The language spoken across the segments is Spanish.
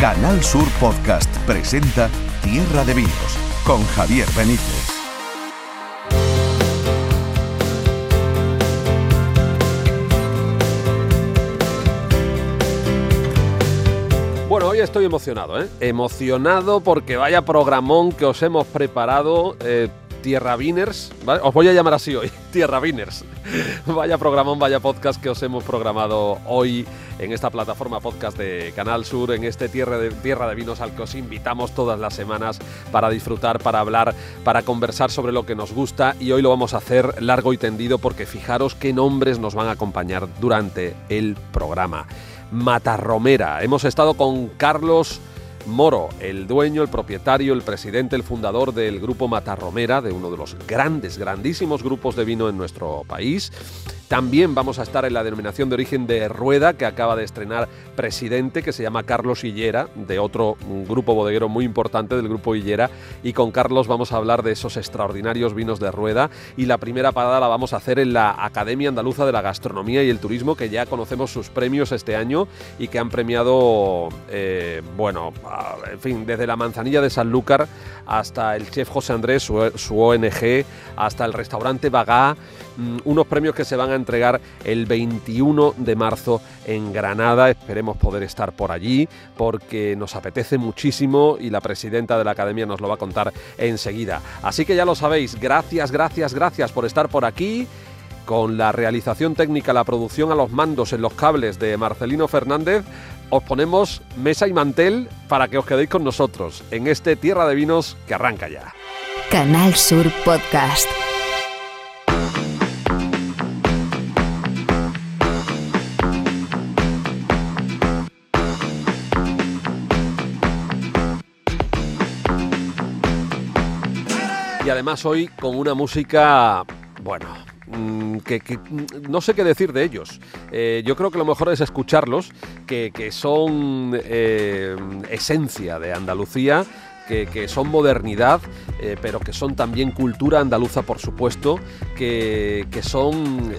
Canal Sur Podcast presenta Tierra de Vinos con Javier Benítez. Bueno, hoy estoy emocionado, ¿eh? Emocionado porque vaya programón que os hemos preparado. Eh, Tierra Viners, os voy a llamar así hoy, Tierra Viners. vaya programón, vaya podcast que os hemos programado hoy en esta plataforma podcast de Canal Sur, en este Tierra de, Tierra de Vinos al que os invitamos todas las semanas para disfrutar, para hablar, para conversar sobre lo que nos gusta y hoy lo vamos a hacer largo y tendido porque fijaros qué nombres nos van a acompañar durante el programa. Matarromera. Hemos estado con Carlos Moro, el dueño, el propietario, el presidente, el fundador del grupo Matarromera, de uno de los grandes, grandísimos grupos de vino en nuestro país. También vamos a estar en la denominación de origen de Rueda, que acaba de estrenar presidente, que se llama Carlos Hillera, de otro grupo bodeguero muy importante del grupo Hillera. Y con Carlos vamos a hablar de esos extraordinarios vinos de Rueda. Y la primera parada la vamos a hacer en la Academia Andaluza de la Gastronomía y el Turismo, que ya conocemos sus premios este año y que han premiado, eh, bueno, en fin, desde la manzanilla de Sanlúcar hasta el chef José Andrés, su, su ONG, hasta el restaurante Bagá Mm, unos premios que se van a entregar el 21 de marzo en Granada. Esperemos poder estar por allí porque nos apetece muchísimo y la presidenta de la academia nos lo va a contar enseguida. Así que ya lo sabéis, gracias, gracias, gracias por estar por aquí con la realización técnica, la producción a los mandos en los cables de Marcelino Fernández, os ponemos mesa y mantel para que os quedéis con nosotros en este Tierra de Vinos que arranca ya. Canal Sur Podcast. Además hoy con una música, bueno, mm, que, mm, no sé qué decir de ellos. Eh, yo creo que lo mejor es escucharlos, que, son eh, esencia de Andalucía. Que, son modernidad, eh, pero que son también cultura andaluza, por supuesto, que, que son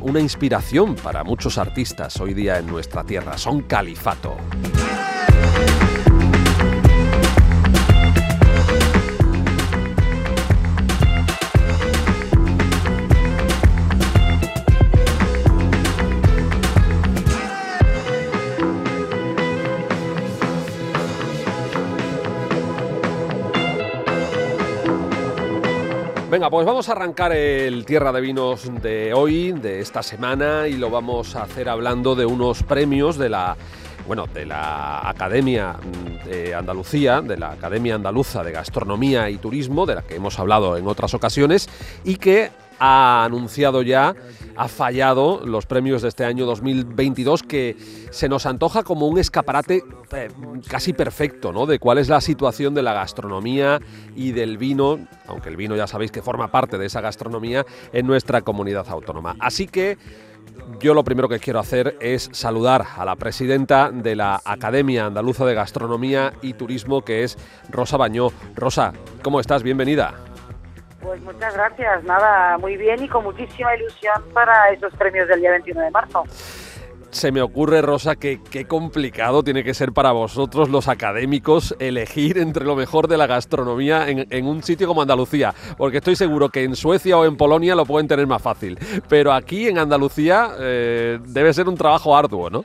una inspiración para muchos artistas hoy día en nuestra tierra. Son califato. Pues vamos a arrancar el Tierra de Vinos de hoy, de esta semana, y lo vamos a hacer hablando de unos premios de la bueno, de la Academia de Andalucía, de la Academia Andaluza de Gastronomía y Turismo, de la que hemos hablado en otras ocasiones, y que ha anunciado ya, ha fallado los premios de este año 2022 que se nos antoja como un escaparate eh, casi perfecto, ¿no? De cuál es la situación de la gastronomía y del vino, aunque el vino ya sabéis que forma parte de esa gastronomía en nuestra comunidad autónoma. Así que yo lo primero que quiero hacer es saludar a la presidenta de la Academia Andaluza de Gastronomía y Turismo, que es Rosa Bañó. Rosa, ¿cómo estás? Bienvenida. Pues muchas gracias, nada, muy bien y con muchísima ilusión para esos premios del día 21 de marzo. Se me ocurre, Rosa, que qué complicado tiene que ser para vosotros los académicos elegir entre lo mejor de la gastronomía en, un sitio como Andalucía, porque estoy seguro que en Suecia o en Polonia lo pueden tener más fácil, pero aquí en Andalucía eh, debe ser un trabajo arduo, ¿no?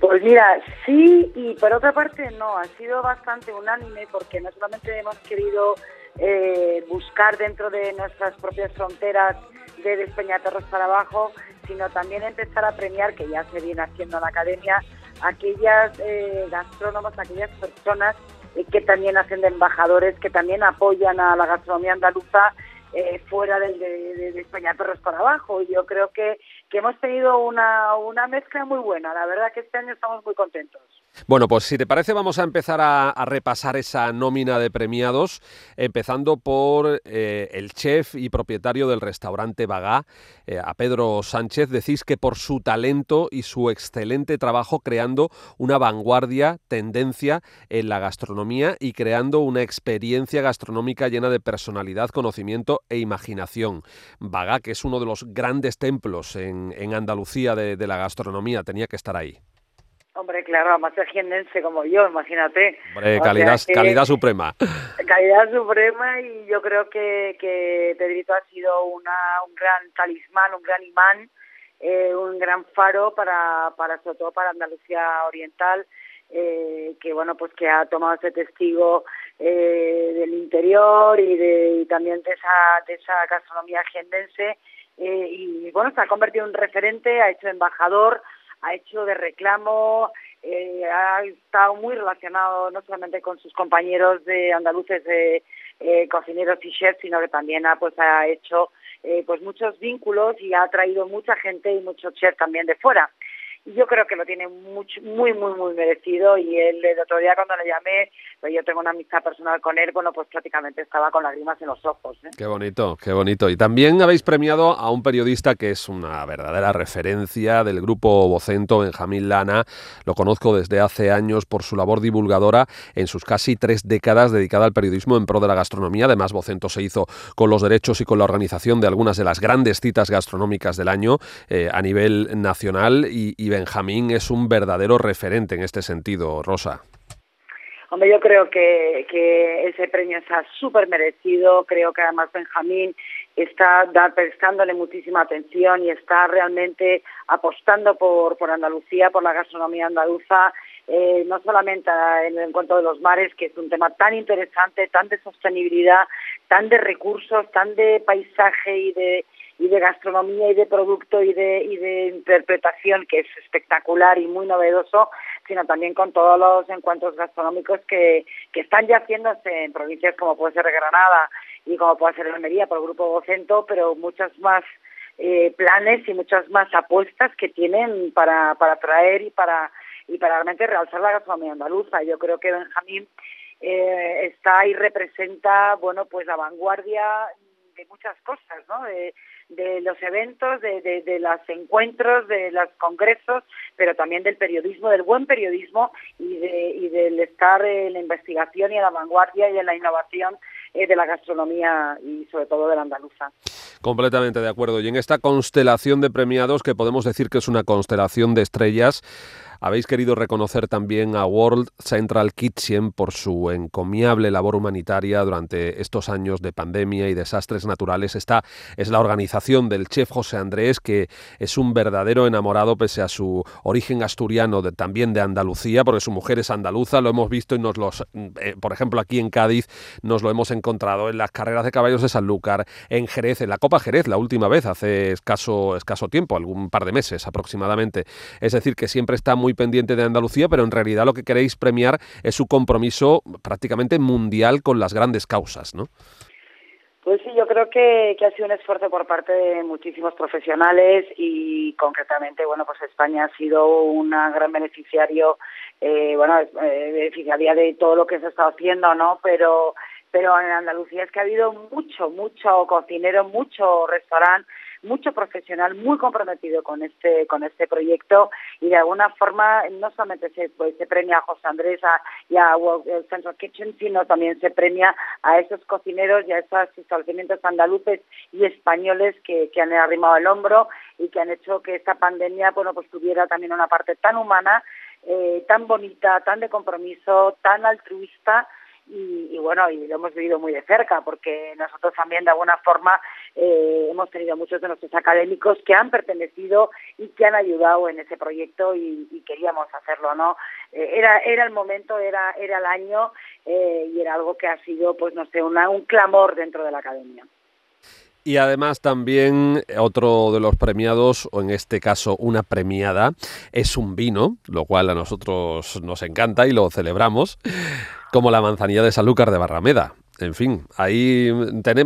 Pues mira, sí y por otra parte no, ha sido bastante unánime porque no solamente hemos querido eh, buscar dentro de nuestras propias fronteras de Despeñaterros para abajo, sino también empezar a premiar, que ya se viene haciendo en la academia, aquellas eh, gastrónomos, aquellas personas eh, que también hacen de embajadores, que también apoyan a la gastronomía andaluza eh, fuera del de, de, para abajo. Yo creo que, que hemos tenido una, una mezcla muy buena. La verdad que este año estamos muy contentos. Bueno, pues si te parece vamos a empezar a, repasar esa nómina de premiados, empezando por eh, el chef y propietario del restaurante Bagá, eh, a Pedro Sánchez. Decís que por su talento y su excelente trabajo creando una vanguardia, tendencia en la gastronomía y creando una experiencia gastronómica llena de personalidad, conocimiento e imaginación. Bagá, que es uno de los grandes templos en, Andalucía de la gastronomía, tenía que estar ahí. Hombre, claro, además es jiennense como yo, imagínate. Hombre, calidad, calidad suprema. Calidad suprema y yo creo que, que Pedrito ha sido una, un gran talismán, un gran imán, eh, un gran faro para, para, sobre todo para Andalucía Oriental, eh, que bueno, pues que ha tomado ese testigo eh, del interior y, de, y también de esa, de esa gastronomía jiennense eh, y bueno, se ha convertido en referente, ha hecho embajador, ha hecho de reclamo, eh, ha estado muy relacionado no solamente con sus compañeros de andaluces de eh, cocineros y chefs, sino que también ha pues ha hecho eh, pues muchos vínculos y ha traído mucha gente y muchos chefs también de fuera yo creo que lo tiene mucho, muy, muy, muy merecido y él el otro día cuando le llamé, pues yo tengo una amistad personal con él, bueno, pues prácticamente estaba con lágrimas en los ojos. ¿eh? Qué bonito, qué bonito. Y también habéis premiado a un periodista que es una verdadera referencia del grupo Vocento, Benjamín Lana. Lo conozco desde hace años por su labor divulgadora en sus casi tres décadas dedicada al periodismo en pro de la gastronomía. Además, Vocento se hizo con los derechos y con la organización de algunas de las grandes citas gastronómicas del año eh, a nivel nacional y, y Benjamín es un verdadero referente en este sentido, Rosa. Hombre, yo creo que, ese premio está súper merecido. Creo que además Benjamín está prestándole muchísima atención y está realmente apostando por, por Andalucía, por la gastronomía andaluza, eh, no solamente en el encuentro de los mares, que es un tema tan interesante, tan de sostenibilidad, tan de recursos, tan de paisaje y de y de gastronomía y de producto y de, y de interpretación que es espectacular y muy novedoso, sino también con todos los encuentros gastronómicos que, que están ya haciéndose en provincias como puede ser Granada y como puede ser Almería por el Grupo Vocento, pero muchas más eh, planes y muchas más apuestas que tienen para, para traer y para, y para realmente realzar la gastronomía andaluza. Yo creo que Benjamín eh, está y representa, bueno, pues la vanguardia de muchas cosas, ¿no? De, de los eventos, de, de, de, los encuentros, de los congresos, pero también del periodismo, del buen periodismo y, de, y del estar en la investigación y en la vanguardia y en la innovación eh, de la gastronomía y sobre todo de la andaluza. Completamente de acuerdo. Y en esta constelación de premiados, que podemos decir que es una constelación de estrellas, habéis querido reconocer también a World Central Kitchen por su encomiable labor humanitaria durante estos años de pandemia y desastres naturales. Esta es la organización del chef José Andrés, que es un verdadero enamorado pese a su origen asturiano, también de Andalucía, porque su mujer es andaluza, lo hemos visto y nos los, eh, por ejemplo, aquí en Cádiz nos lo hemos encontrado en las carreras de caballos de Sanlúcar, en Jerez, en la Copa Jerez, la última vez, hace escaso, escaso tiempo, algún par de meses aproximadamente. Es decir, que siempre está muy pendiente de Andalucía, pero en realidad lo que queréis premiar es su compromiso prácticamente mundial con las grandes causas, ¿no? Pues sí, yo creo que, ha sido un esfuerzo por parte de muchísimos profesionales y concretamente, bueno, pues España ha sido un gran beneficiario, eh, bueno, eh, beneficiaria de todo lo que se está haciendo, ¿no? Pero, pero en Andalucía es que ha habido mucho, mucho cocinero, mucho restaurante mucho profesional muy comprometido con este con este proyecto y de alguna forma no solamente se, pues, se premia a José Andrés a, y a World Central Kitchen sino también se premia a esos cocineros y a esos establecimientos andaluces y españoles que, que han arrimado el hombro y que han hecho que esta pandemia bueno pues tuviera también una parte tan humana eh, tan bonita tan de compromiso tan altruista y, bueno, y lo hemos vivido muy de cerca porque nosotros también de alguna forma eh, hemos tenido muchos de nuestros académicos que han pertenecido y que han ayudado en ese proyecto y, y queríamos hacerlo, ¿no? Eh, era, era el momento, era, era el año eh, y era algo que ha sido, pues no sé, una, un clamor dentro de la academia. Y además también otro de los premiados, o en este caso una premiada, es un vino, lo cual a nosotros nos encanta y lo celebramos, como la manzanilla de Sanlúcar de Barrameda. En fin, ahí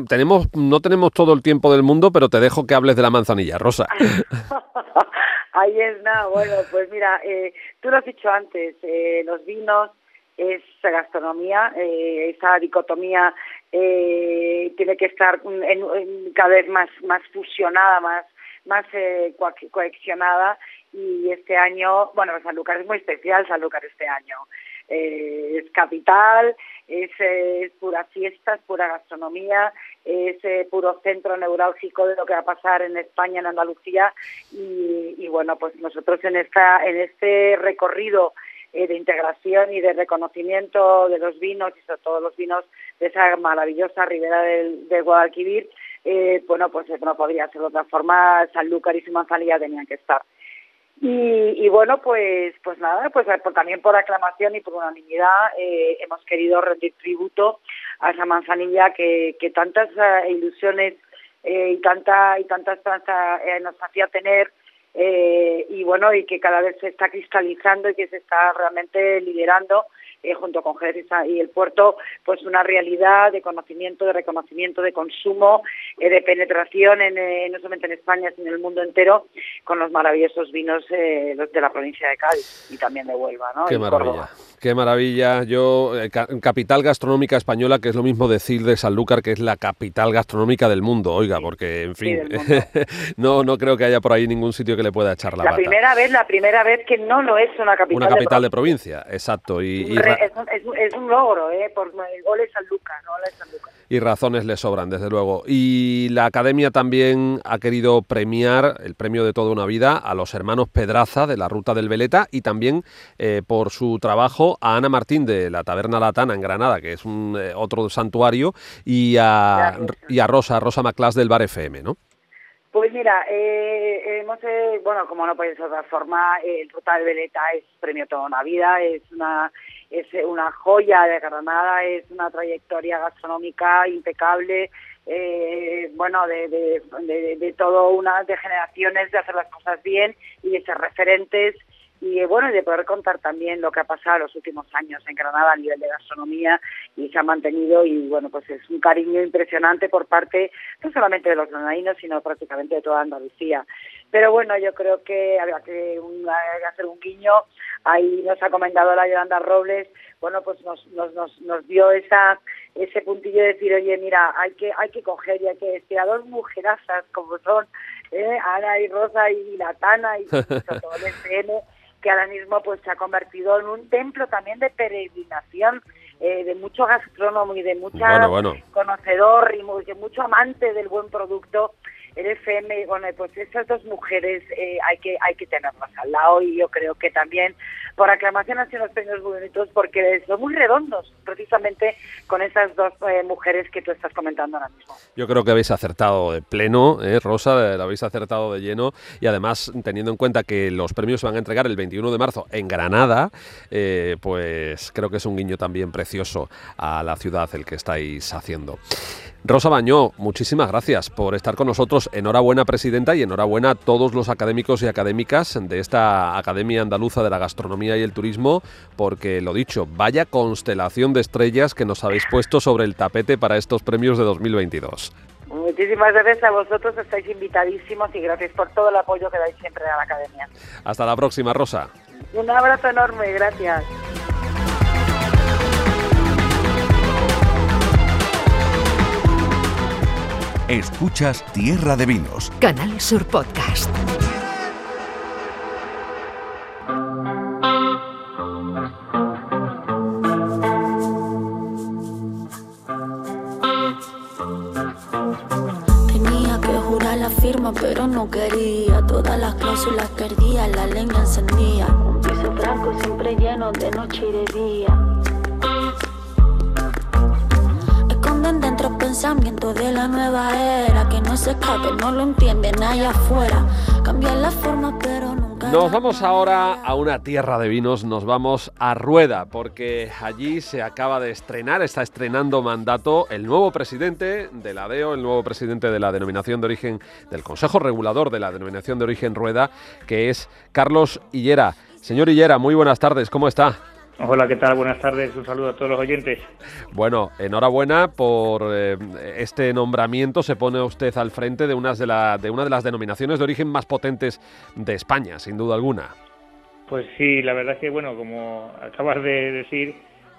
tenemos, no tenemos todo el tiempo del mundo, pero te dejo que hables de la manzanilla, Rosa. ahí es nada, bueno, pues mira, eh, tú lo has dicho antes, eh, los vinos es gastronomía, eh, esa dicotomía eh, tiene que estar en, cada vez más, más fusionada, más, más eh, y este año, bueno, Sanlúcar es muy especial, Sanlúcar este año. Eh, es capital, es, es pura fiesta, es pura gastronomía, es eh, puro centro neurálgico de lo que va a pasar en España, en Andalucía y, bueno, pues nosotros en esta en este recorrido eh, de integración y de reconocimiento de los vinos y sobre todo los vinos de esa maravillosa ribera del, del Guadalquivir, eh, bueno, pues no podría ser de otra forma, y su tenían que estar. Y, y, bueno, pues pues nada, pues por, también por aclamación y por unanimidad eh, hemos querido rendir tributo a esa manzanilla que, que tantas uh, ilusiones eh, y tanta y tanta esperanza eh, nos hacía tener eh, y bueno y que cada vez se está cristalizando y que se está realmente liderando eh, junto con Jerez y el puerto, pues una realidad de conocimiento, de reconocimiento, de consumo, eh, de penetración, en, eh, no solamente en España, sino en el mundo entero, con los maravillosos vinos eh, de la provincia de Cádiz y también de Huelva. ¿no? Qué y maravilla. Córdoba. Qué maravilla. Yo, ca- capital gastronómica española, que es lo mismo decir de Sanlúcar, que es la capital gastronómica del mundo, oiga, porque, en fin, no, no creo que haya por ahí ningún sitio que le pueda echar la, La bata. primera vez, la primera vez que no lo es una capital, Una capital de de provincia, exacto. Y, y ra- es, un, es un- logro, ¿eh? Por el gol San Lucas, no San Lucas. y razones le sobran, desde luego. Y la Academia también ha querido premiar el premio de toda una vida a los hermanos Pedraza de la Ruta del Veleta y también eh, por su trabajo a Ana Martín de la Taberna Latana en Granada, que es un eh, otro santuario, y a, y a Rosa, Rosa Maclás del Bar FM, ¿no? Pues mira, eh, hemos, eh, bueno, como no puede ser de otra forma, eh, el Ruta del Veleta es premio toda una vida, es una es una joya de Granada, es una trayectoria gastronómica impecable, eh, bueno, de, de, de, todo una de generaciones de hacer las cosas bien y de ser referentes y eh, bueno, de poder contar también lo que ha pasado los últimos años en Granada a nivel de gastronomía y se ha mantenido y bueno, pues es un cariño impresionante por parte no solamente de los granadinos, sino prácticamente de toda Andalucía. Pero bueno, yo creo que había que un- hacer un guiño, ahí nos ha comentado la Yolanda Robles, bueno, pues nos, nos, nos, nos dio esa ese puntillo de decir, oye, mira, hay que hay que coger y hay que decir a dos mujerazas como son eh, Ana y Rosa y la Tana y todo el FM, que ahora mismo pues se ha convertido en un templo también de peregrinación eh, de mucho gastrónomo y de mucha Bueno, bueno. conocedor y de mucho amante del buen producto el FM bueno pues esas dos mujeres eh, hay que hay que tenerlas al lado y yo creo que también por aclamación han sido unos premios muy bonitos porque son muy redondos precisamente con esas dos eh, mujeres que tú estás comentando ahora mismo Yo creo que habéis acertado de pleno, ¿eh, Rosa, eh, lo habéis acertado de lleno y además teniendo en cuenta que los premios se van a entregar el 21 de marzo en Granada, eh, pues creo que es un guiño también precioso a la ciudad el que estáis haciendo. Rosa Bañó, muchísimas gracias por estar con nosotros. Enhorabuena, presidenta, y enhorabuena a todos los académicos y académicas de esta Academia Andaluza de la Gastronomía y el Turismo, porque lo dicho, vaya constelación de estrellas que nos habéis puesto sobre el tapete para estos premios de 2022. muchísimas gracias a vosotros estáis invitadísimos y gracias por todo el apoyo que dais siempre a la academia Hasta la próxima, Rosa. un abrazo enorme gracias Escuchas Tierra de Vinos Canal Sur Podcast. Tenía que jurar la firma, pero no quería. Todas las cláusulas perdía, la leña encendía. Piso blanco siempre lleno de noche y de día. Esconden dentro pensamientos de la nueva era. Que no se escape, no lo entienden allá afuera. La forma, pero nunca. Nos vamos ahora a una tierra de vinos, nos vamos a Rueda, porque allí se acaba de estrenar, está estrenando mandato el nuevo presidente de la DEO, el nuevo presidente de la denominación de origen, del Consejo Regulador de la denominación de origen Rueda, que es Carlos Hillera. Señor Hillera, muy buenas tardes, ¿cómo está? Hola, ¿qué tal? Buenas tardes. Un saludo a todos los oyentes. Bueno, enhorabuena por eh, este nombramiento. Se pone usted al frente de, unas de, la- de una de las denominaciones de origen más potentes de España, sin duda alguna. Pues sí, la verdad es que, bueno, como acabas de decir,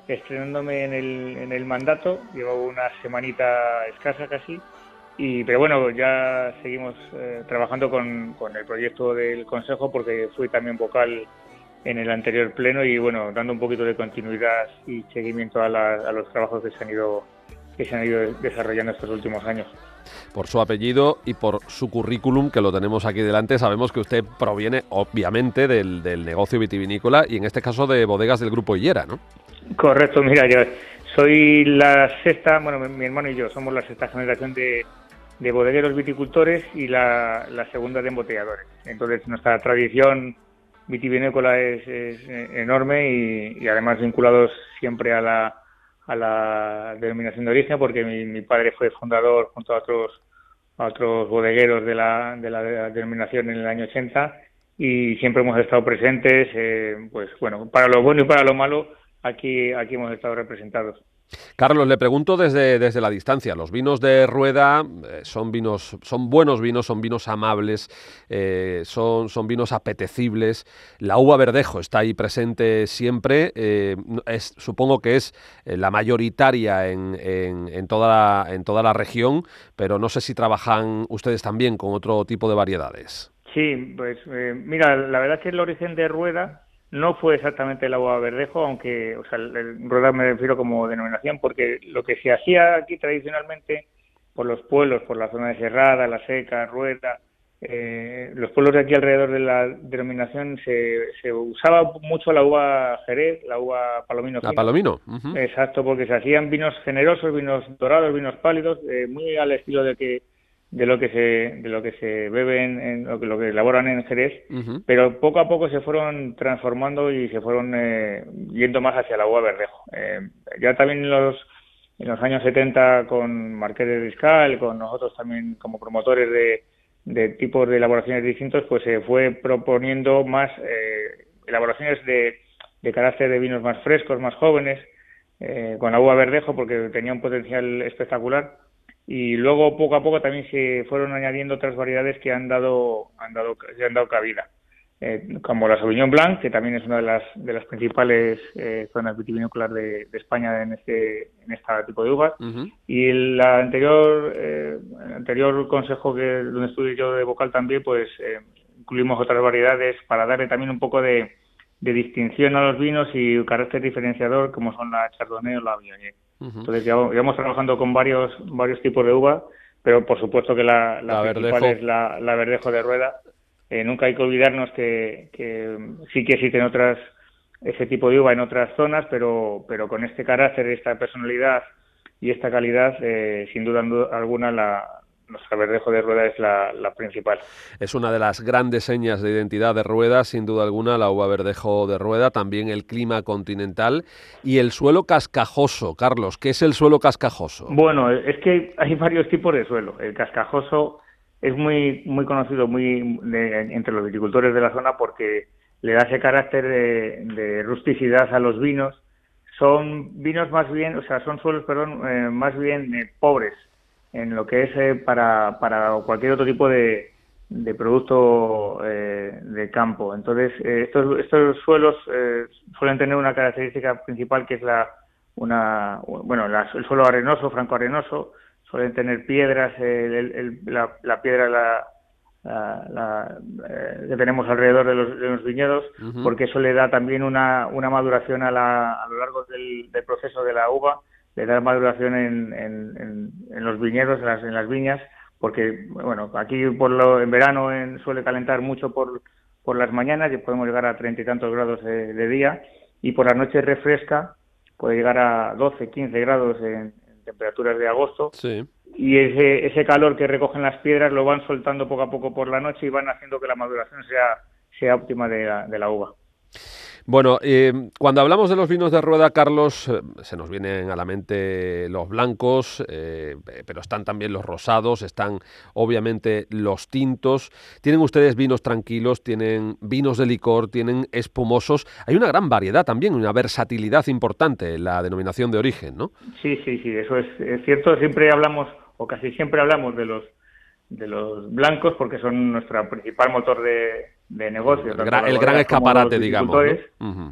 estrenándome en el, en el mandato, llevo una semanita escasa casi, y pero bueno, ya seguimos eh, trabajando con, con el proyecto del Consejo porque fui también vocal en el anterior pleno y bueno, dando un poquito de continuidad y seguimiento a, los trabajos que se han ido que se han ido desarrollando estos últimos años. Por su apellido y por su currículum, que lo tenemos aquí delante, sabemos que usted proviene obviamente del, negocio vitivinícola y en este caso de bodegas del Grupo Hillera, ¿no? Correcto, mira, yo soy la sexta, bueno, mi, hermano y yo somos la sexta generación de, bodegueros viticultores y la, segunda de embotelladores. Entonces, nuestra tradición vitivinícola es, enorme y, además vinculados siempre a la, a la denominación de origen, porque mi, padre fue fundador junto a otros, otros bodegueros de la, de la, denominación en el año 80 y siempre hemos estado presentes, eh, pues bueno, para lo bueno y para lo malo, aquí, aquí hemos estado representados. Carlos, le pregunto desde, desde la distancia. Los vinos de Rueda eh, son vinos, son buenos vinos, son vinos amables, eh, son, son, vinos apetecibles. La uva verdejo está ahí presente siempre. Eh, es, supongo que es la mayoritaria en, en, toda la, en toda la región, pero no sé si trabajan ustedes también con otro tipo de variedades. Sí, pues mira, la verdad es que el origen de Rueda no fue exactamente el agua verdejo, aunque, o sea, el, rueda me refiero como denominación, porque lo que se hacía aquí tradicionalmente por los pueblos, por la zona de Cerrada, La Seca, Rueda, eh, los pueblos de aquí alrededor de la denominación se, se usaba mucho la uva Jerez, la uva Palomino. La Palomino. Exacto, porque se hacían vinos generosos, vinos dorados, vinos pálidos, eh, muy al estilo de que de lo que se de lo que se beben en lo que, lo que elaboran en Jerez pero poco a poco se fueron transformando y se fueron eh, yendo más hacia la uva verdejo eh, ya también en los en los años 70 con Marqués de Riscal con nosotros también como promotores de, de tipos de elaboraciones distintos pues se fue proponiendo más eh, elaboraciones de, de carácter de vinos más frescos más jóvenes con la uva verdejo porque tenía un potencial espectacular y luego poco a poco también se fueron añadiendo otras variedades que han dado han dado han dado cabida. Eh, como la Sauvignon Blanc que también es una de las de las principales eh, zonas vitivinícolas de, España en este en este tipo de uvas. Y el anterior eh, anterior consejo que donde estuve yo de vocal también pues incluimos otras variedades para darle también un poco de, de distinción a los vinos y un carácter diferenciador como son la Chardonnay o la Viognier entonces ya, vamos trabajando con varios varios tipos de uva, pero por supuesto que la, principal es la, verdejo de rueda. Eh, nunca hay que olvidarnos que, sí que existen otras ese tipo de uva en otras zonas, pero pero con este carácter, esta personalidad y esta calidad, eh, sin duda alguna la, nuestra verdejo de rueda es la, principal. Es una de las grandes señas de identidad de rueda, sin duda alguna, la uva verdejo de rueda, también el clima continental y el suelo cascajoso. Carlos, ¿qué es el suelo cascajoso? Bueno, es que hay varios tipos de suelo. El cascajoso es muy, muy conocido muy entre los viticultores de la zona porque le da ese carácter de, rusticidad a los vinos. Son vinos más bien, o sea, son suelos, perdón, eh, más bien eh, pobres en lo que es eh, para, para cualquier otro tipo de, de producto eh, de campo. Entonces, eh, estos, estos suelos suelen tener una característica principal que es la una bueno el suelo arenoso, franco arenoso, suelen tener piedras, la, piedra la, la, que tenemos alrededor de los, de los viñedos, porque eso le da también una, una maduración a, a lo largo del, del proceso de la uva de dar maduración en, en, en, los viñedos, en las, en las, viñas, porque, bueno, aquí por lo, en verano suele calentar mucho por, por las mañanas y podemos llegar a treinta y tantos grados de, día y por la noche refresca, puede llegar a 12, 15 grados en, temperaturas de agosto. Y ese, ese calor que recogen las piedras lo van soltando poco a poco por la noche y van haciendo que la maduración sea, sea óptima de la, de la uva. Bueno, eh, cuando hablamos de los vinos de rueda, Carlos, eh, se nos vienen a la mente los blancos, eh, pero están también los rosados, están obviamente los tintos. Tienen ustedes vinos tranquilos, tienen vinos de licor, tienen espumosos. Hay una gran variedad también, una versatilidad importante en la denominación de origen, ¿no? Sí, sí, sí, eso es, es cierto. Siempre hablamos, o casi siempre hablamos de los de los blancos porque son nuestro principal motor de, de negocio. El, gran, escaparate, digamos.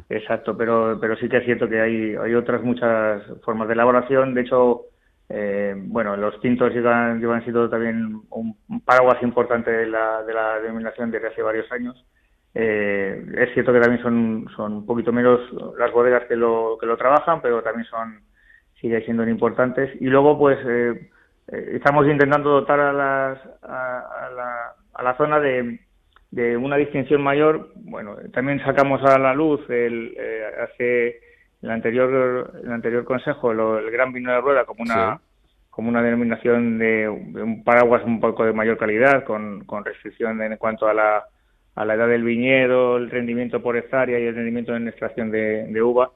Exacto, pero, pero sí que es cierto que hay, hay otras muchas formas de elaboración. De hecho, eh, bueno, los tintos llevan, llevan sido también un, paraguas importante de la, de la denominación desde hace varios años. Eh, es cierto que también son, son un poquito menos las bodegas que lo, que lo trabajan, pero también son sigue siendo importantes. Y luego, pues, eh, eh, estamos intentando dotar a, las, a, la, a la zona de, de una distinción mayor. Bueno, también sacamos a la luz el, hace el anterior el anterior consejo el gran vino de rueda como una como una denominación de, un paraguas un poco de mayor calidad con, con restricción en cuanto a la a la edad del viñedo, el rendimiento por hectárea y el rendimiento en extracción de, uva.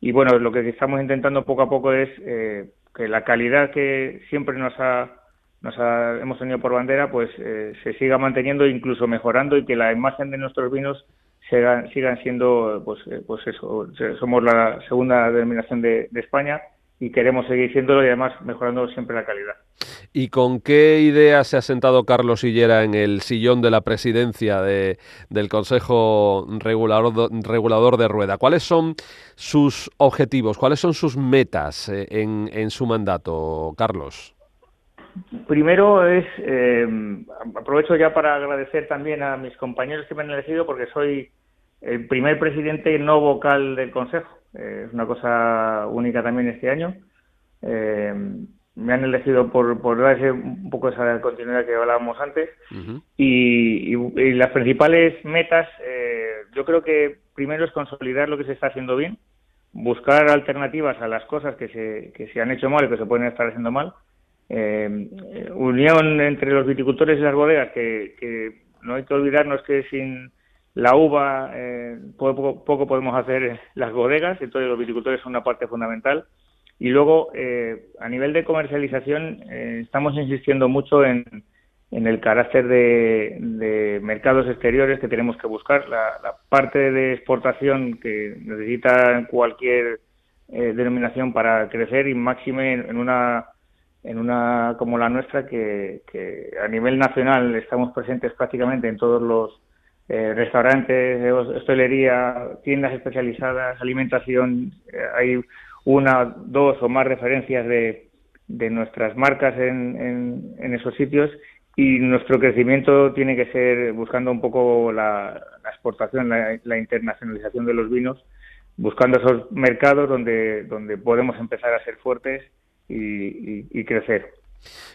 Y bueno, lo que estamos intentando poco a poco es eh, que la calidad que siempre nos ha, nos hemos tenido por bandera, pues eh, se siga manteniendo, incluso mejorando y que la imagen de nuestros vinos sigan, siendo, pues, eh, pues eso, somos la segunda denominación de España y queremos seguir siéndolo y además mejorando siempre la calidad. ¿Y con qué idea se ha sentado Carlos Sillera en el sillón de la presidencia de, del Consejo Regulador, Regulador de Rueda? ¿Cuáles son sus objetivos? ¿Cuáles son sus metas eh, en, en su mandato, Carlos? Primero es, eh, aprovecho ya para agradecer también a mis compañeros que me han elegido porque soy el primer presidente no vocal del Consejo. Eh, es una cosa única también este año. Eh, me han elegido por, por darse un poco esa continuidad que hablábamos antes. y, las principales metas, eh, yo creo que primero es consolidar lo que se está haciendo bien, buscar alternativas a las cosas que se, que se han hecho mal y que se pueden estar haciendo mal. Unión entre los viticultores y las bodegas, que, que no hay que olvidarnos que sin la uva, eh, poco, poco, podemos hacer las bodegas, entonces los viticultores son una parte fundamental. Y luego, eh, a nivel de comercialización, eh, estamos insistiendo mucho en, en el carácter de, mercados exteriores que tenemos que buscar. La, parte de exportación que necesita cualquier eh, denominación para crecer y máxime en, una en una como la nuestra que, a nivel nacional estamos presentes prácticamente en todos los eh, restaurantes, hostelería, tiendas especializadas, alimentación, eh, hay una, dos o más referencias de, de nuestras marcas en, en, esos sitios y nuestro crecimiento tiene que ser buscando un poco la, exportación, la, internacionalización de los vinos, buscando esos mercados donde, donde podemos empezar a ser fuertes y crecer.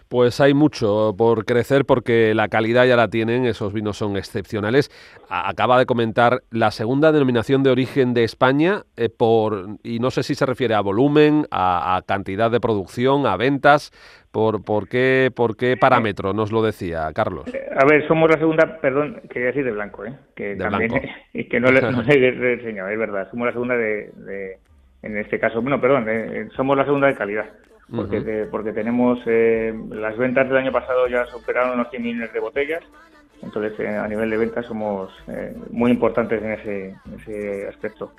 Pues hay mucho por crecer porque la calidad ya la tienen, esos vinos son excepcionales. acaba de comentar la segunda denominación de origen de España eh, por y no sé si se refiere a volumen, a, cantidad de producción, a ventas, por, por qué por qué parámetro nos lo decía Carlos. A ver, somos la segunda, perdón, quería decir de blanco, ¿eh? que también y que no le, no he enseñado, es verdad, somos la segunda de, en este caso, bueno, perdón, eh, somos la segunda de calidad porque, porque tenemos eh, las ventas del año pasado ya superaron los 100 millones de botellas, entonces eh, a nivel de ventas somos eh, muy importantes en ese, aspecto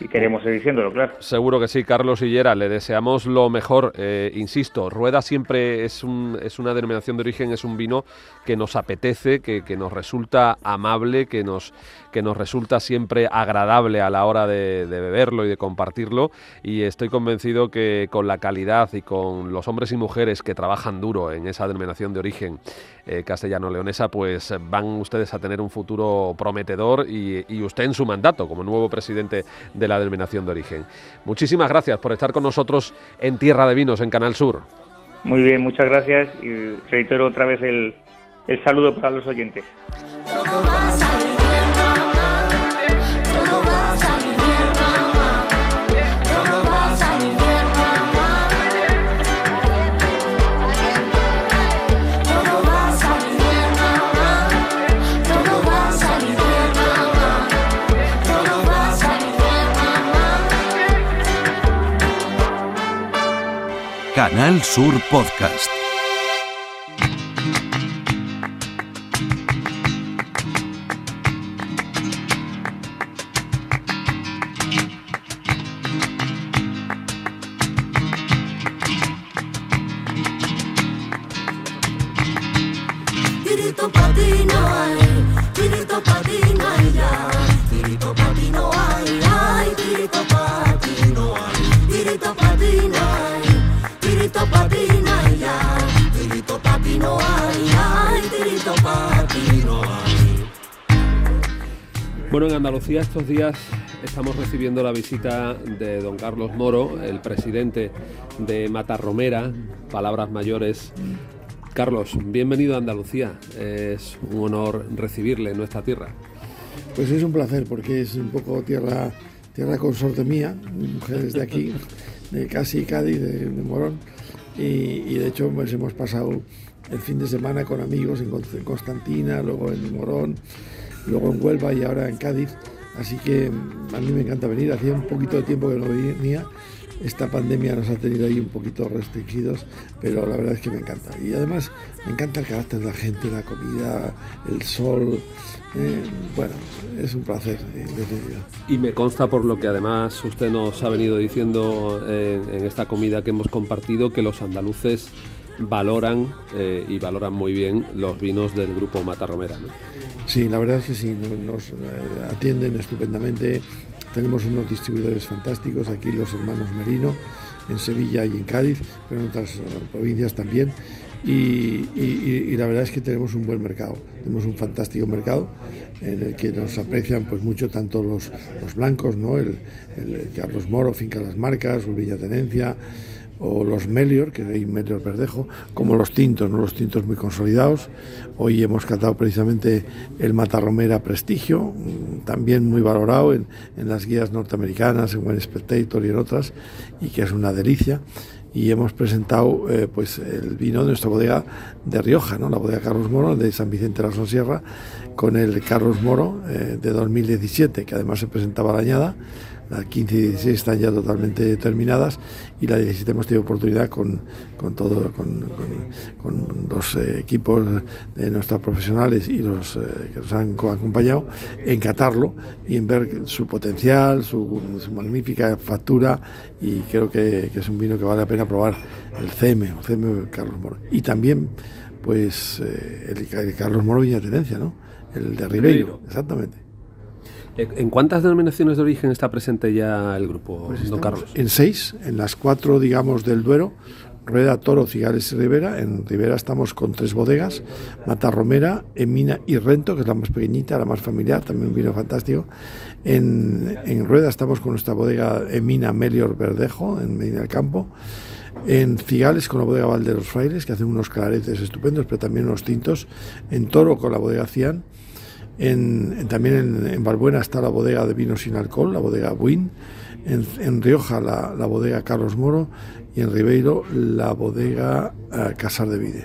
y queremos seguir diciéndolo, claro. Seguro que sí, Carlos Hillera, le deseamos lo mejor. Eh, insisto, Rueda siempre es, un, es una denominación de origen, es un vino que nos apetece, que, que, nos resulta amable, que nos, que nos resulta siempre agradable a la hora de, beberlo y de compartirlo. Y estoy convencido que con la calidad y con los hombres y mujeres que trabajan duro en esa denominación de origen castellano-leonesa, pues van ustedes a tener un futuro prometedor y, usted en su mandato como nuevo presidente de la denominación de origen. Muchísimas gracias por estar con nosotros en Tierra de Vinos, en Canal Sur. Muy bien, muchas gracias y reitero otra vez el saludo para los oyentes. Canal Sur Podcast. Bueno, en Andalucía estos días estamos recibiendo la visita de don Carlos Moro, el presidente de Matarromera, Palabras Mayores. Carlos, bienvenido a Andalucía. Es un honor recibirle en nuestra tierra. Pues es un placer porque es un poco tierra, tierra consorte mía, mujeres de aquí, de casi Cádiz, de, de Morón. Y, y, de hecho pues hemos pasado el fin de semana con amigos en Constantina, luego en Morón, luego en Huelva y ahora en Cádiz. Así que a mí me encanta venir. Hacía un poquito de tiempo que no venía. Esta pandemia nos ha tenido ahí un poquito restringidos, pero la verdad es que me encanta. Y además me encanta el carácter de la gente, la comida, el sol. Eh, bueno, es un placer. Y me consta por lo que además usted nos ha venido diciendo en, en esta comida que hemos compartido que los andaluces valoran eh, y valoran muy bien los vinos del grupo Matarromera. ¿no? Sí, la verdad es que sí, nos, eh, atienden estupendamente. Tenemos unos distribuidores fantásticos, aquí los hermanos Merino, en Sevilla y en Cádiz, pero en otras uh, provincias también. Y, la verdad es que tenemos un buen mercado, tenemos un fantástico mercado en el que nos aprecian pues mucho tanto los, los blancos, ¿no? el, el Carlos Moro, Finca Las Marcas, Villa Tenencia, o los Melior, que hay Melior Verdejo, como los tintos, ¿no? los tintos muy consolidados. Hoy hemos catado precisamente el Matarromera Prestigio, también muy valorado en, en las guías norteamericanas, en Buen Spectator y en otras, y que es una delicia. Y hemos presentado eh, pues el vino de nuestra bodega de Rioja, ¿no? la bodega Carlos Moro de San Vicente de la Sonsierra, con el Carlos Moro eh, de 2017, que además se presentaba la añada las 15 y 16 están ya totalmente terminadas y la 17 hemos tenido oportunidad con, con todo, con, con, con los eh, equipos de nuestros profesionales y los eh, que nos han acompañado en catarlo y en ver su potencial, su, su magnífica factura y creo que, que, es un vino que vale la pena probar el CM, el CM Carlos Moro. Y también pues eh, el, el, Carlos Moro Viña Tenencia, ¿no? El de Ribeiro, exactamente. ¿En cuántas denominaciones de origen está presente ya el grupo, pues don Carlos? En seis, en las cuatro, digamos, del Duero, Rueda, Toro, Cigales y Rivera. En Rivera estamos con tres bodegas, Matarromera, Emina y Rento, que es la más pequeñita, la más familiar, también un vino fantástico. En, en Rueda estamos con nuestra bodega Emina Melior Verdejo, en Medina del Campo. En Cigales con la bodega Val de los Frailes, que hacen unos claretes estupendos, pero también unos tintos. En Toro con la bodega Cian en, en, también en, en, Valbuena está la bodega de vino sin alcohol, la bodega Buin. En, Rioja la, la, bodega Carlos Moro y en Ribeiro la bodega uh, Casar de Vide.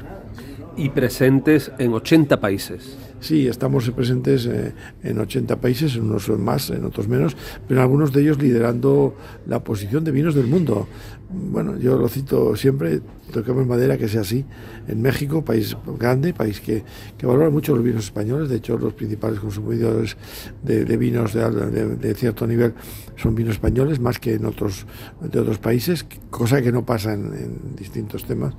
Y presentes en 80 países. Sí, estamos presentes eh, en 80 países, en unos más, en otros menos, pero en algunos de ellos liderando la posición de vinos del mundo. Bueno, yo lo cito siempre, toquemos madera que sea así. En México, país grande, país que, que valora mucho los vinos españoles, de hecho los principales consumidores de, vinos de, de, de, cierto nivel son vinos españoles, más que en otros, de otros países, cosa que no pasa en, en distintos temas.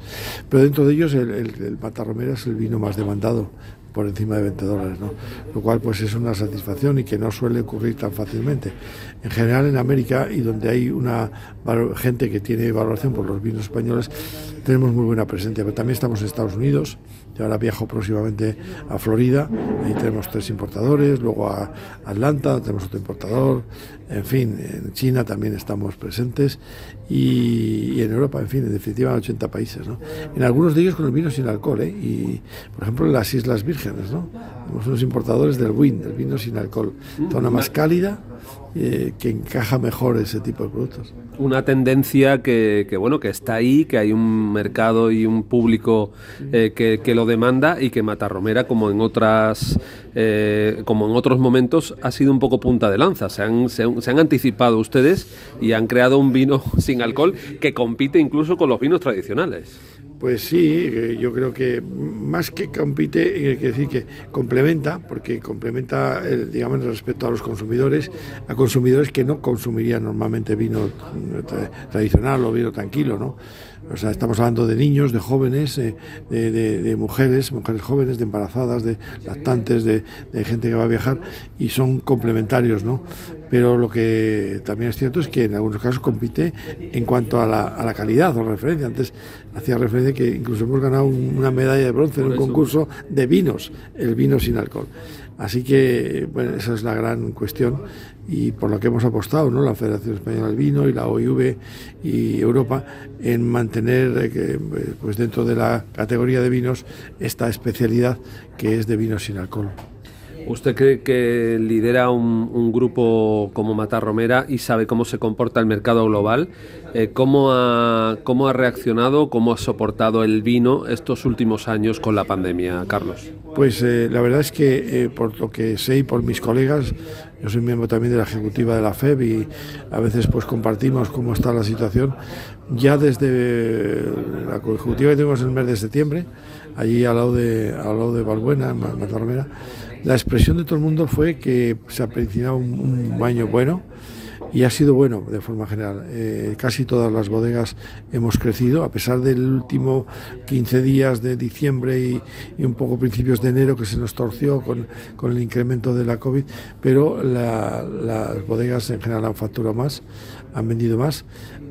Pero dentro de ellos el, el, el Matarromera es el vino más demandado por encima de 20 dólares, ¿no? lo cual pues es una satisfacción y que no suele ocurrir tan fácilmente. En general en América y donde hay una gente que tiene valoración por los vinos españoles, tenemos muy buena presencia, pero también estamos en Estados Unidos, y ahora viajo próximamente a Florida, ahí tenemos tres importadores, luego a Atlanta tenemos otro importador, en fin, en China también estamos presentes y, y en Europa, en fin, en definitiva en 80 países, ¿no? En algunos de ellos con el vino sin alcohol, ¿eh? Y, por ejemplo, en las Islas Vírgenes, ¿no? Tenemos unos importadores del WIN, del vino sin alcohol, zona más cálida, eh, que encaja mejor ese tipo de productos. Una tendencia que, bueno que está ahí, que hay un mercado y un público eh, que, que, lo demanda y que Matarromera, como en otras eh, como en otros momentos, ha sido un poco punta de lanza. Se han, anticipado ustedes y han creado un vino sin alcohol que compite incluso con los vinos tradicionales. Pues sí, yo creo que más que compite, hay que decir que complementa, porque complementa, digamos, respecto a los consumidores, a consumidores que no consumirían normalmente vino tradicional o vino tranquilo, ¿no? O sea, estamos hablando de niños, de jóvenes, eh, de, de, de, mujeres, mujeres jóvenes, de embarazadas, de lactantes, de, de, gente que va a viajar y son complementarios, ¿no? Pero lo que también es cierto es que en algunos casos compite en cuanto a la, a la calidad o referencia. Antes hacía referencia que incluso hemos ganado una medalla de bronce en un concurso de vinos, el vino sin alcohol. Así que, bueno, esa es la gran cuestión y por lo que hemos apostado, ¿no? La Federación Española del Vino y la OIV y Europa en mantener eh, que, pues dentro de la categoría de vinos esta especialidad que es de vinos sin alcohol. ¿Usted cree que lidera un, grupo como Matar Romera y sabe cómo se comporta el mercado global? Eh, ¿cómo, ha, ¿Cómo ha reaccionado, cómo ha soportado el vino estos últimos años con la pandemia, Carlos? Pues eh, la verdad es que eh, por lo que sé y por mis colegas, yo soy miembro también de la ejecutiva de la FEB y a veces pues compartimos cómo está la situación. Ya desde la ejecutiva que tuvimos en el mes de septiembre, allí al lado de, al lado de Balbuena, en Matar Romera, la expresión de todo el mundo fue que se ha un, un baño bueno y ha sido bueno de forma general. Eh, casi todas las bodegas hemos crecido, a pesar del último 15 días de diciembre y, un poco principios de enero que se nos torció con, con el incremento de la COVID, pero las bodegas en general han facturado más, han vendido más.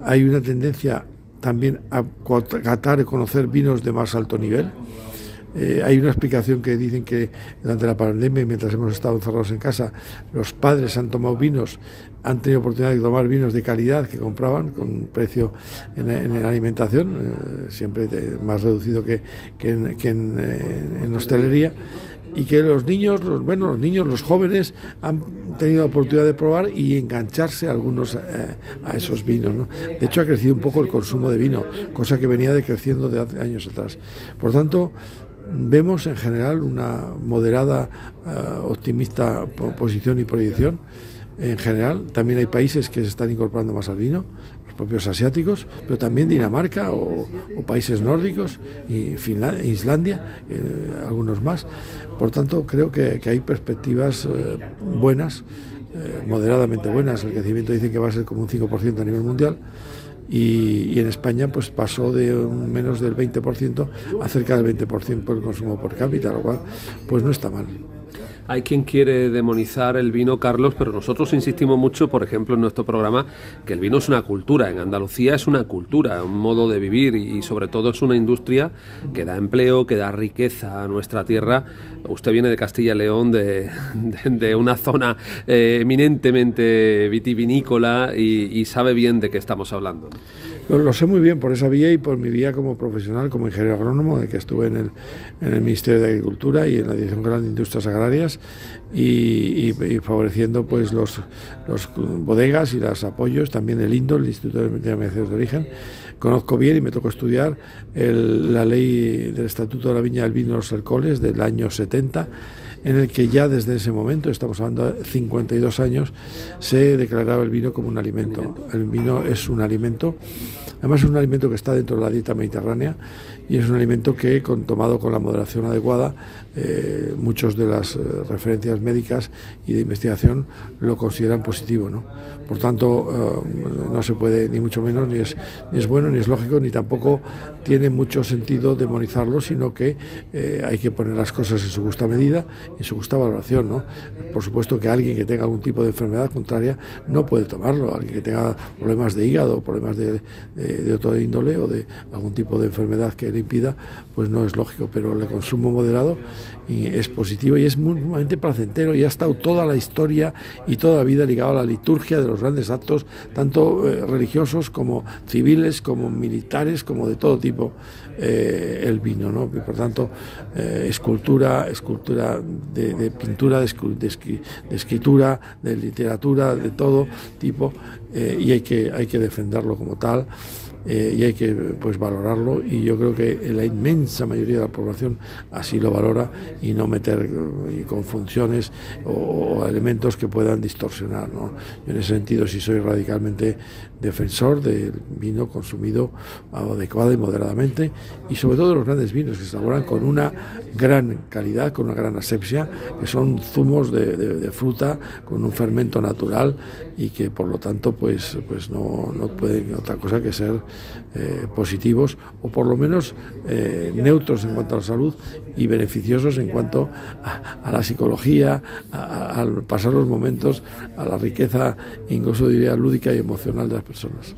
Hay una tendencia también a tratar y conocer vinos de más alto nivel eh, hay una explicación que dicen que durante la pandemia, mientras hemos estado encerrados en casa, los padres han tomado vinos, han tenido oportunidad de tomar vinos de calidad que compraban con precio en, la alimentación, eh, siempre más reducido que, en, que eh, en, hostelería y que los niños, los, bueno, los niños, los jóvenes han tenido la oportunidad de probar y engancharse algunos a esos vinos. De hecho, ha crecido un poco el consumo de vino, cosa que venía decreciendo de hace años atrás. Por tanto, vemos en general una moderada, eh, optimista posición y proyección. En general, también hay países que se están incorporando más al vino, los propios asiáticos, pero también Dinamarca o, países nórdicos, y Finlandia, Islandia, eh, algunos más. Por tanto, creo que, hay perspectivas eh, buenas, moderadamente buenas. El crecimiento dice que va a ser como un 5% a nivel mundial y, en España pues pasó de menos del 20% a cerca del 20% por el consumo por cápita, lo cual pues no está mal. Hay quien quiere demonizar el vino, Carlos, pero nosotros insistimos mucho, por ejemplo, en nuestro programa, que el vino es una cultura. En Andalucía es una cultura, un modo de vivir y, sobre todo es una industria que da empleo, que da riqueza a nuestra tierra. Usted viene de Castilla y León, de, una zona eh, eminentemente vitivinícola y, sabe bien de qué estamos hablando. Lo, sé muy bien por esa vía y por mi vía como profesional, como ingeniero agrónomo, de que estuve en el, en el Ministerio de Agricultura y en la Dirección General de Industrias Agrarias y, favoreciendo pues los, los bodegas y los apoyos, también el INDO, el Instituto de Denominaciones de Origen. Conozco bien y me tocó estudiar la ley del Estatuto de la Viña del Vino y los Alcoholes del año 70 en el que ya desde ese momento, estamos hablando de 52 años, se declaraba el vino como un alimento. El vino es un alimento, además es un alimento que está dentro de la dieta mediterránea y es un alimento que, con, tomado con la moderación adecuada, eh, muchos de las eh, referencias médicas y de investigación lo consideran positivo. ¿no? Por tanto, eh, no se puede, ni mucho menos, ni es, ni es bueno, ni es lógico, ni tampoco tiene mucho sentido demonizarlo, sino que hay que poner las cosas en su justa medida, en su justa valoración. ¿no? Por supuesto que alguien que tenga algún tipo de enfermedad contraria no puede tomarlo, alguien que tenga problemas de hígado, problemas de, de otro índole o de algún tipo de enfermedad que le impida, pues no es lógico, pero el consumo moderado y es positivo y es muy placentero y ha estado toda la historia y toda la vida ligado a la liturgia de los grandes actos, tanto eh, religiosos como civiles, como militares, como de todo tipo, eh, el vino, ¿no? Y por tanto, eh, escultura, escultura de, pintura, de, escritura, de literatura, de todo tipo, y hay que, hay que defenderlo como tal. Eh, y hay que pues valorarlo y yo creo que la inmensa mayoría de la población así lo valora y no meter eh, con funciones o, elementos que puedan distorsionar. ¿no? En ese sentido sí soy radicalmente defensor del vino consumido adecuada y moderadamente y sobre todo de los grandes vinos que se elaboran con una gran calidad, con una gran asepsia, que son zumos de, fruta con un fermento natural y que por lo tanto pues, pues no, no pueden otra cosa que ser eh, positivos o por lo menos eh, neutros en cuanto a la salud y beneficiosos en cuanto a, la psicología, al pasar los momentos, a la riqueza, incluso diría lúdica y emocional de las personas.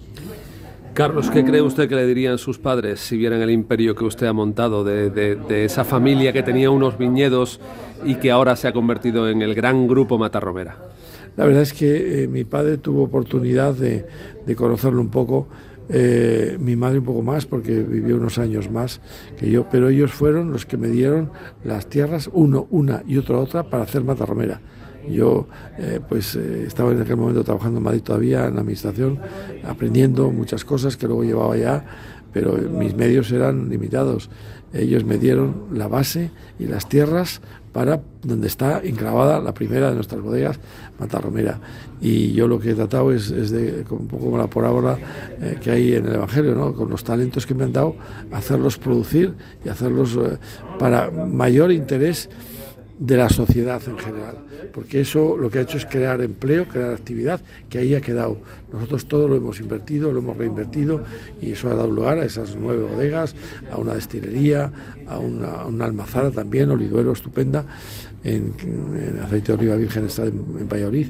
Carlos, ¿qué cree usted que le dirían sus padres si vieran el imperio que usted ha montado de, de esa familia que tenía unos viñedos y que ahora se ha convertido en el gran grupo Matarromera? La verdad es que eh, mi padre tuvo oportunidad de, conocerlo un poco, eh, mi madre un poco más, porque vivió unos años más que yo, pero ellos fueron los que me dieron las tierras, uno una y otro otra, para hacer Matarromera. Yo eh, pues estaba en aquel momento trabajando en Madrid todavía en la administración, aprendiendo muchas cosas que luego llevaba ya, pero mis medios eran limitados. Ellos me dieron la base y las tierras para donde está enclavada la primera de nuestras bodegas, Matarromera. Y yo lo que he tratado es, de, un poco como la parábola eh, que hay en el Evangelio, con los talentos que me han dado, hacerlos producir y hacerlos eh, para mayor interés de la sociedad en general, porque eso lo que ha hecho es crear empleo, crear actividad, que ahí ha quedado. Nosotros todo lo hemos invertido, lo hemos reinvertido y eso ha dado lugar a esas nueve bodegas, a una destilería, a una, almazara también, olivuero estupenda, en, aceite de oliva virgen está en, Valladolid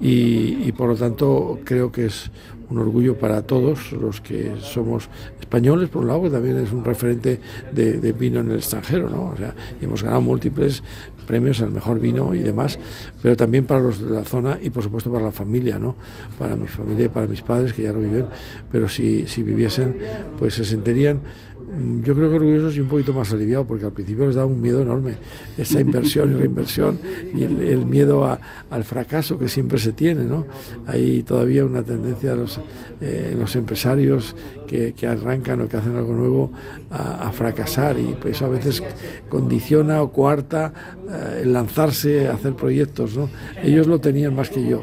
y, por lo tanto creo que es un orgullo para todos los que somos españoles, por un lado, que también es un referente de, vino en el extranjero, ¿no? O sea, hemos ganado múltiples premios al mejor vino y demás, pero también para los de la zona y por supuesto para la familia, ¿no? Para mi familia y para mis padres que ya no viven, pero si, si viviesen, pues se sentirían yo creo que orgullosos y un poquito más aliviado, porque al principio les daba un miedo enorme, esa inversión y reinversión y el, miedo al fracaso que siempre se tiene. ¿no? Hay todavía una tendencia de los, eh, los empresarios que, arrancan o que hacen algo nuevo a, fracasar y pues eso a veces condiciona o coarta eh, el lanzarse a hacer proyectos. ¿no? Ellos lo tenían más que yo.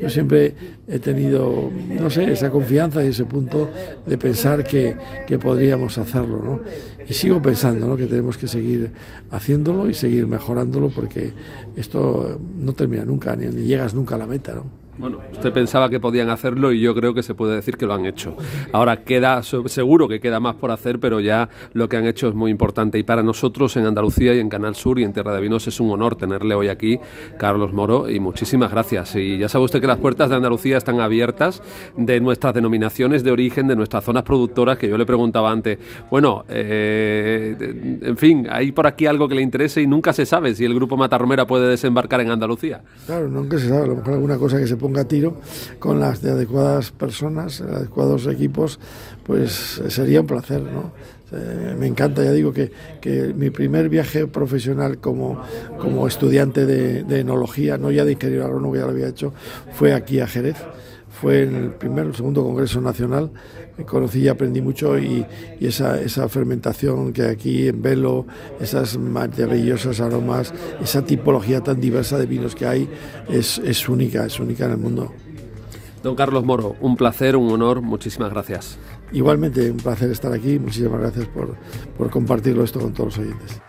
Yo siempre he tenido, no sé, esa confianza y ese punto de pensar que, que podríamos hacerlo, ¿no? Y sigo pensando, ¿no? Que tenemos que seguir haciéndolo y seguir mejorándolo porque esto no termina nunca, ni, ni llegas nunca a la meta, ¿no? Bueno, usted pensaba que podían hacerlo y yo creo que se puede decir que lo han hecho. Ahora queda, seguro que queda más por hacer, pero ya lo que han hecho es muy importante. Y para nosotros en Andalucía y en Canal Sur y en Tierra de Vinos es un honor tenerle hoy aquí, Carlos Moro, y muchísimas gracias. Y ya sabe usted que las puertas de Andalucía están abiertas de nuestras denominaciones de origen, de nuestras zonas productoras, que yo le preguntaba antes. Bueno, eh, en fin, hay por aquí algo que le interese y nunca se sabe si el Grupo Matarromera puede desembarcar en Andalucía. Claro, nunca se sabe, a lo mejor alguna cosa que se ponga a con las de adecuadas personas, adecuados equipos, pues sería un placer, ¿no? Eh, me encanta, ya digo que, que, mi primer viaje profesional como, como estudiante de, de enología, no ya de ingeniero agrónomo, ya lo había hecho, fue aquí a Jerez fue en el primer o segundo Congreso Nacional, conocí y aprendí mucho y, esa, esa, fermentación que aquí en Velo, esas maravillosas aromas, esa tipología tan diversa de vinos que hay, es, es única, es única en el mundo. Don Carlos Moro, un placer, un honor, muchísimas gracias. Igualmente, un placer estar aquí, muchísimas gracias por, por compartirlo esto con todos los oyentes.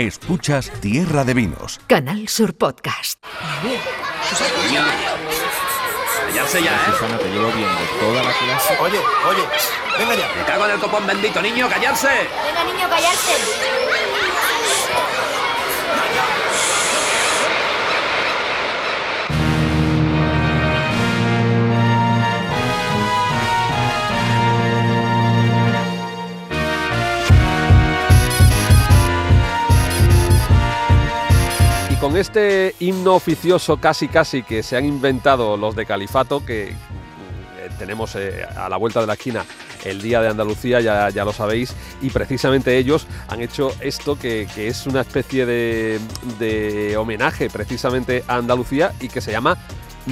Escuchas Tierra de Vinos. Canal Sur Podcast. Callarse ya, ¿eh? Susana, te llevo viendo toda la clase. Oye, oye, venga ya. Me cago en el copón bendito, niño, callarse. Venga, niño, callarse. Con este himno oficioso casi casi que se han inventado los de Califato, que eh, tenemos eh, a la vuelta de la esquina el Día de Andalucía, ya, ya lo sabéis, y precisamente ellos han hecho esto que, es una especie de, de homenaje precisamente a Andalucía y que se llama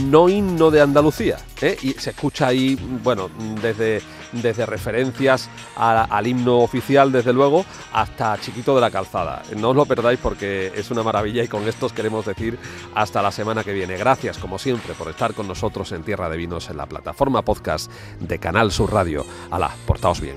No himno de Andalucía. ¿eh? Y se escucha ahí, bueno, desde, desde referencias al himno oficial, desde luego, hasta Chiquito de la Calzada. No os lo perdáis porque es una maravilla y con esto os queremos decir hasta la semana que viene. Gracias, como siempre, por estar con nosotros en Tierra de Vinos en la plataforma podcast de Canal Sur Radio. Portaos bien.